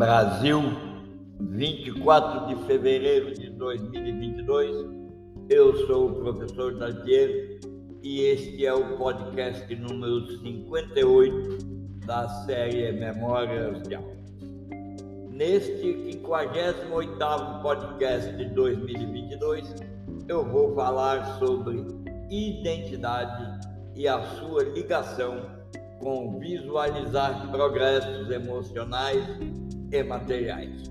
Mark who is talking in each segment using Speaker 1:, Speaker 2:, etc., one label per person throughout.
Speaker 1: Brasil, 24 de fevereiro de 2022. Eu sou o professor Daltiero e este é o podcast número 58 da série Memórias de Alma. Neste 58º podcast de 2022, eu vou falar sobre identidade e a sua ligação com visualizar progressos emocionais e materiais.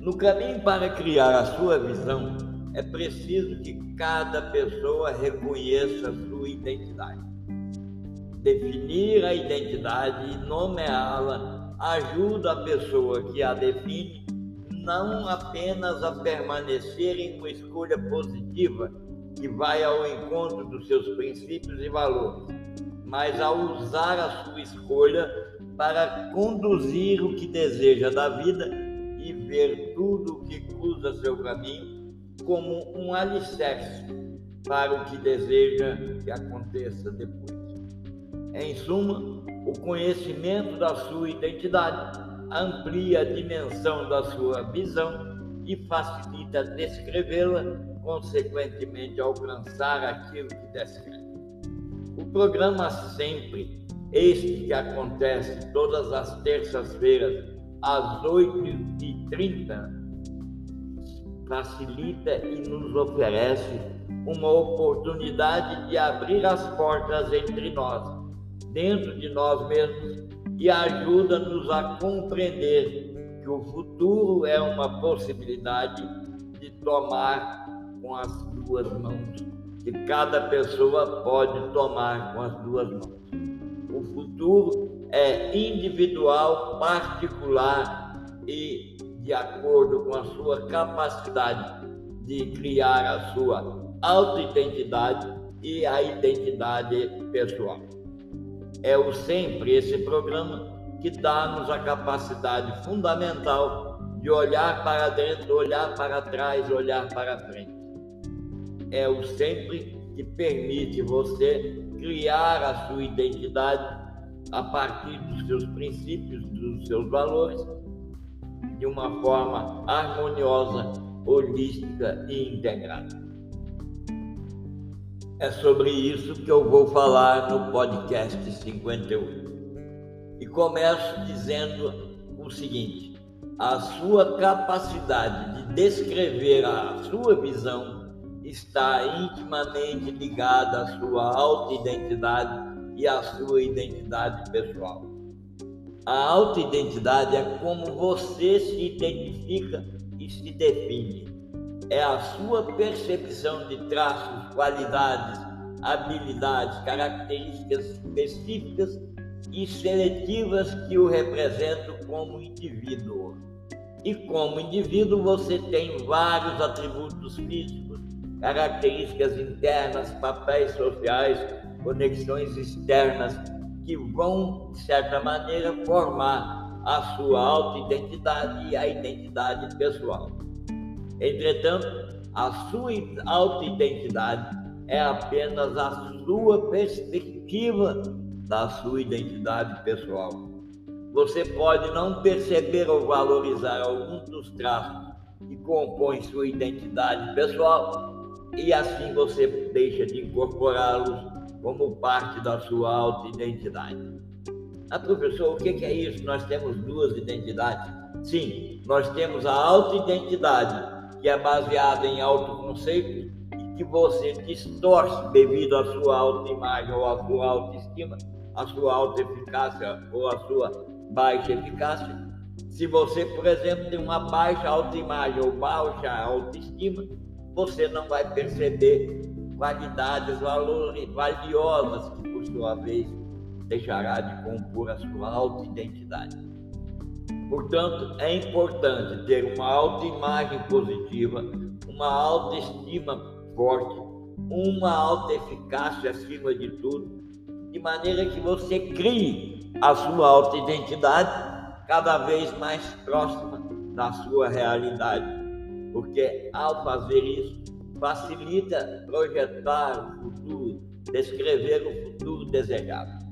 Speaker 1: No caminho para criar a sua visão, é preciso que cada pessoa reconheça sua identidade. Definir a identidade e nomeá-la ajuda a pessoa que a define não apenas a permanecer em uma escolha positiva que vai ao encontro dos seus princípios e valores, mas a usar a sua escolha para conduzir o que deseja da vida e ver tudo o que cruza seu caminho como um alicerce para o que deseja que aconteça depois. Em suma, o conhecimento da sua identidade amplia a dimensão da sua visão e facilita descrevê-la, consequentemente alcançar aquilo que descreve. O programa Sempre, este que acontece todas as terças-feiras, às 8h30, facilita e nos oferece uma oportunidade de abrir as portas entre nós, dentro de nós mesmos, e ajuda-nos a compreender que o futuro é uma possibilidade de tomar com as duas mãos que cada pessoa pode tomar com as duas mãos. Futuro é individual, particular e de acordo com a sua capacidade de criar a sua autoidentidade e a identidade pessoal. É o sempre esse programa que dá-nos a capacidade fundamental de olhar para dentro, olhar para trás, olhar para frente é o sempre que permite você criar a sua identidade a partir dos seus princípios, dos seus valores, de uma forma harmoniosa, holística e integrada. É sobre isso que eu vou falar no podcast 58. E começo dizendo o seguinte: a sua capacidade de descrever a sua visão está intimamente ligada à sua autoidentidade e à sua identidade pessoal. A autoidentidade é como você se identifica e se define. É a sua percepção de traços, qualidades, habilidades, características específicas e seletivas que o representam como indivíduo. E como indivíduo, você tem vários atributos físicos, características internas, papéis sociais, conexões externas que vão, de certa maneira, formar a sua autoidentidade e a identidade pessoal. Entretanto, a sua autoidentidade é apenas a sua perspectiva da sua identidade pessoal. Você pode não perceber ou valorizar alguns dos traços que compõem sua identidade pessoal, e assim você deixa de incorporá-los como parte da sua autoidentidade. Ah, professor, o que é isso? Nós temos duas identidades? Sim, nós temos a autoidentidade, que é baseada em autoconceito e que você distorce devido à sua autoimagem ou à sua autoestima, à sua autoeficácia ou à sua baixa eficácia. Se você, por exemplo, tem uma baixa autoimagem ou baixa autoestima, você não vai perceber qualidades, valiosas que, por sua vez, deixará de compor a sua autoidentidade. Portanto, é importante ter uma autoimagem positiva, uma autoestima forte, uma autoeficácia acima de tudo, de maneira que você crie a sua autoidentidade cada vez mais próxima da sua realidade porque ao fazer isso, facilita projetar o futuro, descrever o futuro desejado.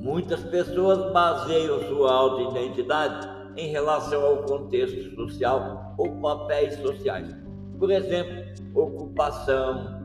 Speaker 1: Muitas pessoas baseiam sua autoidentidade em relação ao contexto social ou papéis sociais. Por exemplo, ocupação,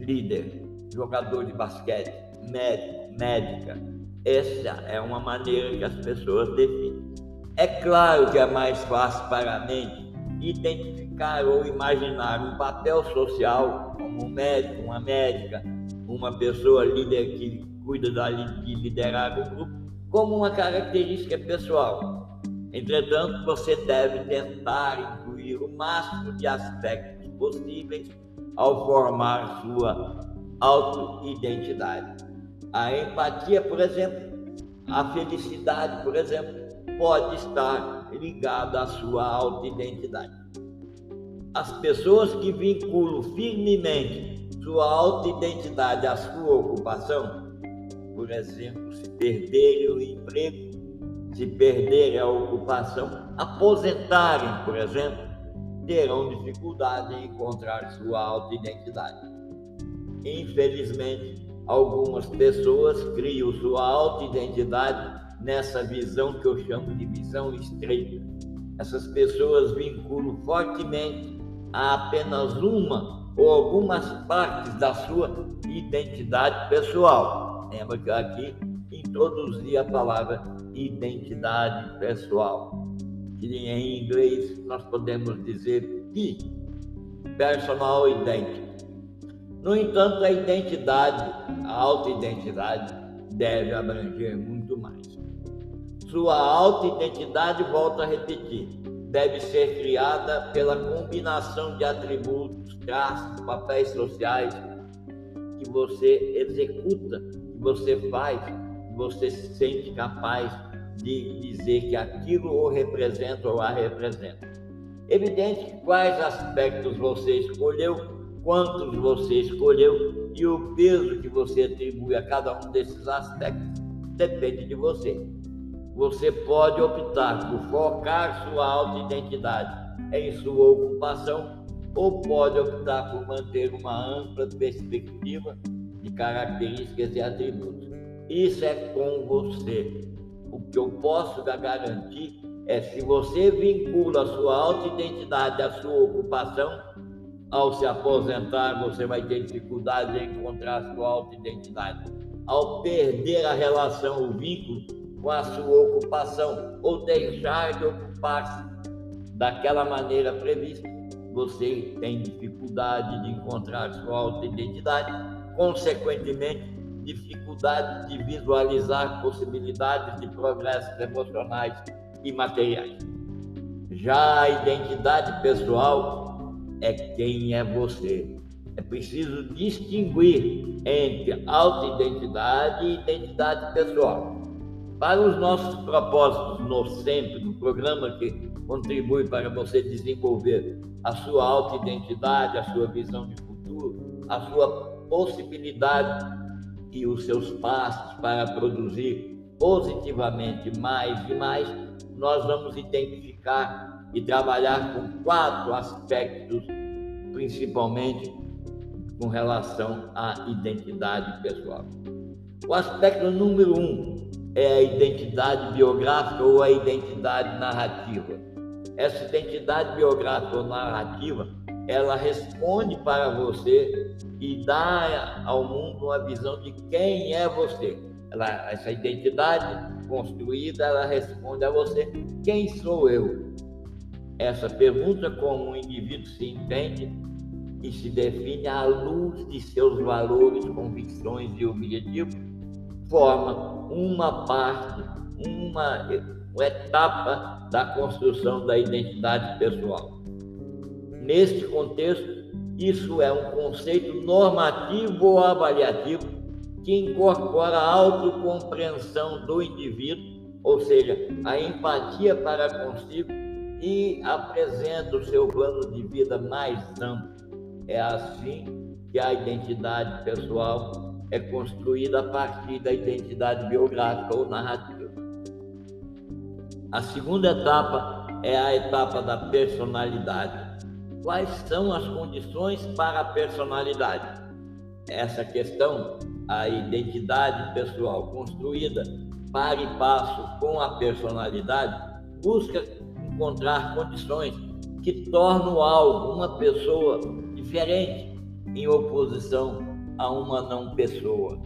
Speaker 1: líder, jogador de basquete, médico, médica. Essa é uma maneira que as pessoas definem. É claro que é mais fácil para a mente identificar ou imaginar um papel social como um médico, uma médica, uma pessoa líder que cuida de liderar o grupo, como uma característica pessoal. Entretanto, você deve tentar incluir o máximo de aspectos possíveis ao formar sua autoidentidade. A empatia, por exemplo, a felicidade, por exemplo, pode estar ligada à sua autoidentidade. As pessoas que vinculam firmemente sua autoidentidade à sua ocupação, por exemplo, se perderem o emprego, se perderem a ocupação, aposentarem, por exemplo, terão dificuldade em encontrar sua autoidentidade. Infelizmente, algumas pessoas criam sua autoidentidade nessa visão que eu chamo de visão estreita. Essas pessoas vinculam fortemente a apenas uma ou algumas partes da sua identidade pessoal. Lembra que aqui introduzi a palavra identidade pessoal, que em inglês nós podemos dizer personal identity. No entanto, a identidade, a autoidentidade, deve abranger muito mais. Sua autoidentidade, volto a repetir, deve ser criada pela combinação de atributos, traços, papéis sociais que você executa, que você faz, que você se sente capaz de dizer que aquilo o representa ou a representa. Evidente que quais aspectos você escolheu, quantos você escolheu e o peso que você atribui a cada um desses aspectos depende de você. Você pode optar por focar sua autoidentidade em sua ocupação ou pode optar por manter uma ampla perspectiva de características e atributos. Isso é com você. O que eu posso garantir é se você vincula a sua autoidentidade à sua ocupação, ao se aposentar, você vai ter dificuldade em encontrar a sua autoidentidade. Ao perder a relação, o vínculo, com a sua ocupação ou deixar de ocupar-se daquela maneira prevista, você tem dificuldade de encontrar sua autoidentidade, consequentemente, dificuldade de visualizar possibilidades de progressos emocionais e materiais. Já a identidade pessoal é quem é você. É preciso distinguir entre autoidentidade e identidade pessoal. Para os nossos propósitos no sempre, no programa que contribui para você desenvolver a sua autoidentidade, a sua visão de futuro, a sua possibilidade e os seus passos para produzir positivamente mais e mais, nós vamos identificar e trabalhar com quatro aspectos, principalmente com relação à identidade pessoal. O aspecto número um é a identidade biográfica ou a identidade narrativa. Essa identidade biográfica ou narrativa, ela responde para você e dá ao mundo uma visão de quem é você. Ela, essa identidade construída, ela responde a você: quem sou eu? Essa pergunta, como um indivíduo se entende e se define à luz de seus valores, convicções e objetivos, forma uma parte, uma, uma etapa da construção da identidade pessoal. Neste contexto, isso é um conceito normativo ou avaliativo que incorpora a autocompreensão do indivíduo, ou seja, a empatia para consigo e apresenta o seu plano de vida mais amplo. É assim que a identidade pessoal é construída a partir da identidade biográfica ou narrativa. A segunda etapa é a etapa da personalidade. Quais são as condições para a personalidade? Essa questão, a identidade pessoal construída para e passo com a personalidade, busca encontrar condições que tornam algo, uma pessoa diferente, em oposição a uma não pessoa.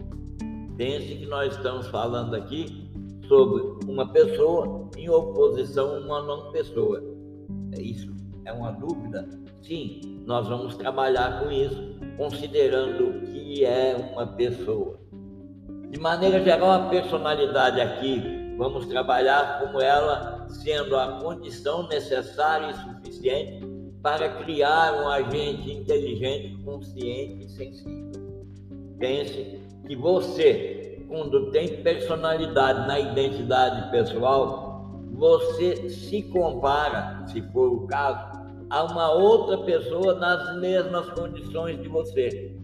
Speaker 1: Pense que nós estamos falando aqui sobre uma pessoa em oposição a uma não pessoa. É isso é uma dúvida? Sim, nós vamos trabalhar com isso, considerando que é uma pessoa. De maneira geral, a personalidade aqui, vamos trabalhar como ela sendo a condição necessária e suficiente para criar um agente inteligente, consciente e sensível. Pense que você, quando tem personalidade na identidade pessoal, você se compara, se for o caso, a uma outra pessoa nas mesmas condições de você.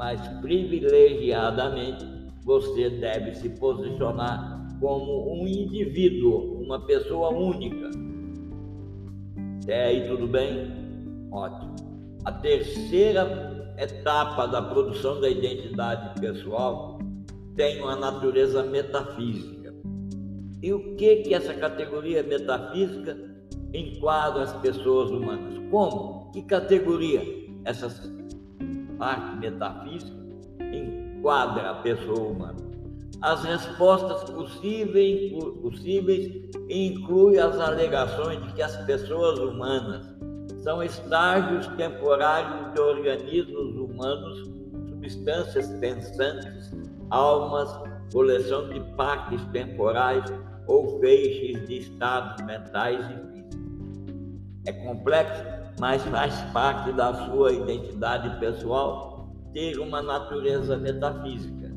Speaker 1: Mas privilegiadamente você deve se posicionar como um indivíduo, uma pessoa única. Até aí tudo bem? Ótimo. A terceira etapa da produção da identidade pessoal tem uma natureza metafísica. E o que que essa categoria metafísica enquadra as pessoas humanas. Como? Que categoria essa parte metafísica enquadra a pessoa humana? As respostas possíveis, possíveis incluem as alegações de que as pessoas humanas são estágios temporários de organismos humanos, substâncias pensantes, almas, coleção de partes temporais ou feixes de estados mentais e é complexo, mas faz parte da sua identidade pessoal ter uma natureza metafísica.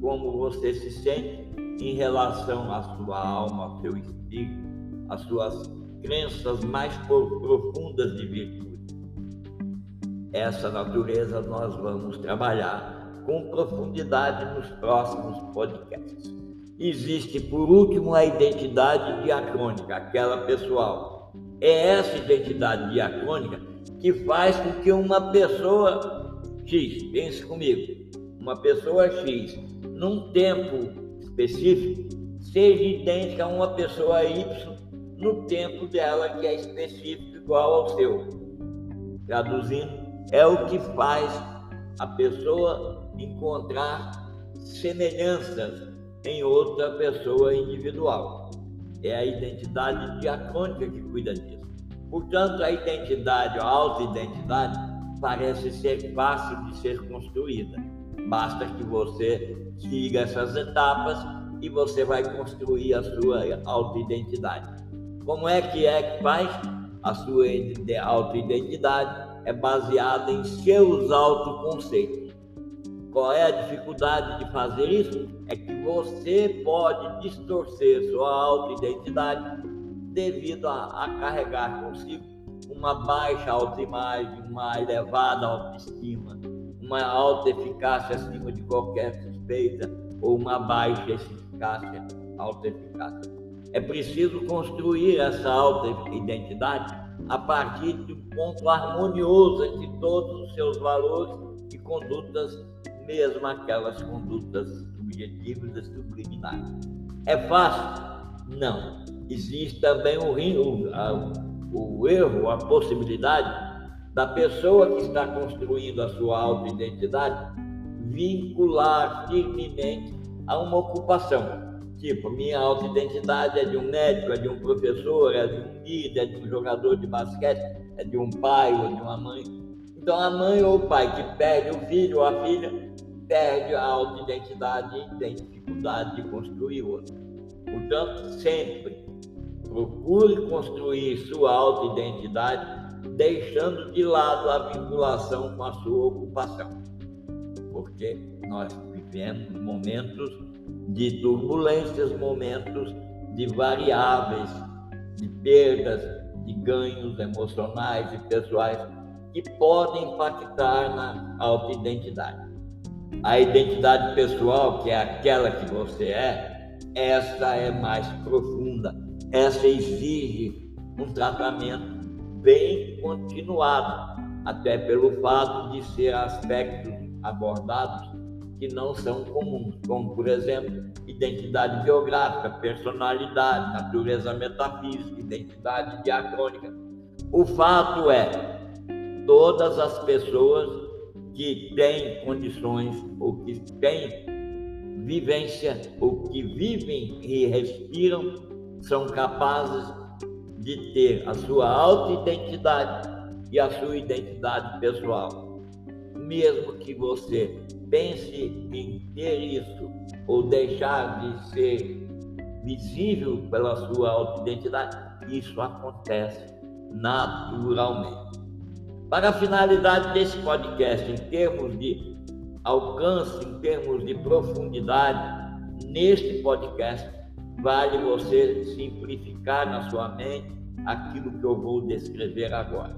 Speaker 1: Como você se sente em relação à sua alma, ao seu espírito, às suas crenças mais profundas de virtude. Essa natureza nós vamos trabalhar com profundidade nos próximos podcasts. Existe, por último, a identidade diacrônica, aquela pessoal, é essa identidade diacrônica que faz com que uma pessoa X, pense comigo, uma pessoa X, num tempo específico, seja idêntica a uma pessoa Y no tempo dela que é específico igual ao seu. Traduzindo, é o que faz a pessoa encontrar semelhanças em outra pessoa individual. É a identidade diacrônica que cuida disso. Portanto, a identidade, a auto-identidade, parece ser fácil de ser construída. Basta que você siga essas etapas e você vai construir a sua auto-identidade. Como é que é que faz? A sua auto-identidade é baseada em seus autoconceitos. Qual é a dificuldade de fazer isso? É que você pode distorcer sua autoidentidade devido a, a carregar consigo uma baixa autoimagem, uma elevada autoestima, uma alta eficácia acima de qualquer suspeita ou uma baixa eficácia, alta eficácia. É preciso construir essa alta identidade a partir de um ponto harmonioso entre todos os seus valores e condutas mesmo aquelas condutas subjetivas subliminares. É fácil? Não. Existe também o, o, o erro, a possibilidade da pessoa que está construindo a sua autoidentidade vincular firmemente a uma ocupação. Tipo, minha autoidentidade é de um médico, é de um professor, é de um líder, é de um jogador de basquete, é de um pai ou de uma mãe. Então, a mãe ou o pai que perde o filho ou a filha perde a autoidentidade e tem dificuldade de construir outra. Portanto, sempre procure construir sua autoidentidade deixando de lado a vinculação com a sua ocupação. Porque nós vivemos momentos de turbulências, momentos de variáveis, de perdas, de ganhos emocionais e pessoais que podem impactar na autoidentidade. A identidade pessoal, que é aquela que você é, essa é mais profunda. Essa exige um tratamento bem continuado, até pelo fato de ser aspectos abordados que não são comuns, como, por exemplo, identidade biográfica, personalidade, natureza metafísica, identidade diacrônica. O fato é, todas as pessoas que têm condições ou que têm vivência ou que vivem e respiram são capazes de ter a sua autoidentidade e a sua identidade pessoal. Mesmo que você pense em ter isso ou deixar de ser visível pela sua autoidentidade, isso acontece naturalmente. Para a finalidade desse podcast, em termos de alcance, em termos de profundidade, neste podcast, vale você simplificar na sua mente aquilo que eu vou descrever agora.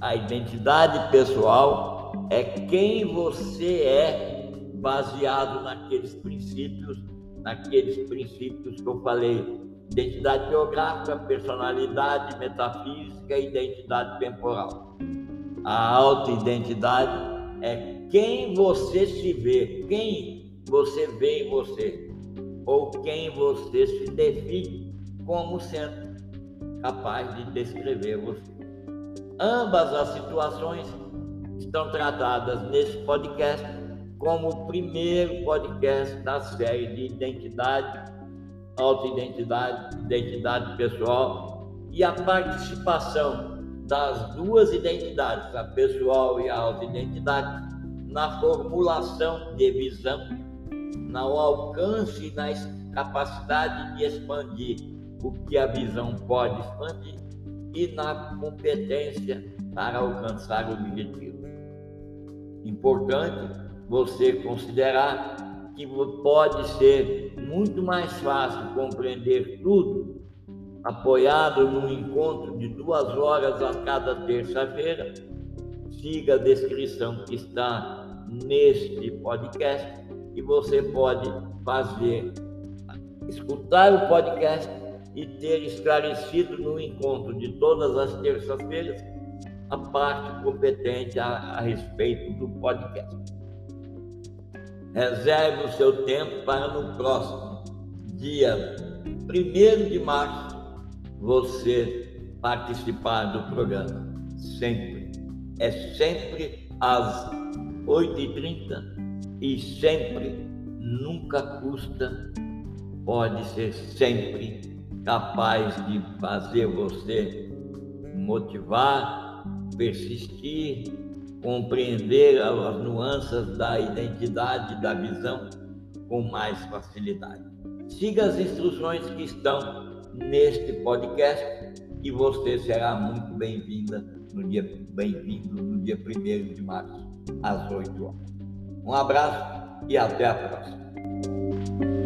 Speaker 1: A identidade pessoal é quem você é baseado naqueles princípios, naqueles princípios que eu falei. Identidade biográfica, personalidade, metafísica e identidade temporal. A autoidentidade é quem você se vê, quem você vê em você, ou quem você se define como sendo capaz de descrever você. Ambas as situações estão tratadas nesse podcast como o primeiro podcast da série de identidade, autoidentidade, identidade pessoal e a participação das duas identidades, a pessoal e a autoidentidade, na formulação de visão, no alcance e na capacidade de expandir o que a visão pode expandir e na competência para alcançar o objetivo. Importante você considerar que pode ser muito mais fácil compreender tudo apoiado num encontro de duas horas a cada terça-feira. Siga a descrição que está neste podcast e você pode fazer, escutar o podcast e ter esclarecido no encontro de todas as terças-feiras a parte competente a, a respeito do podcast. Reserve o seu tempo para no próximo dia 1 de março você participar do programa. Sempre. É sempre às 8h30 e sempre, nunca custa, pode ser sempre capaz de fazer você motivar, persistir, compreender as nuances da identidade, da visão com mais facilidade. Siga as instruções que estão neste podcast e você será muito bem-vinda no dia bem-vindo no dia 1 de março, às 8 horas. Um abraço e até a próxima.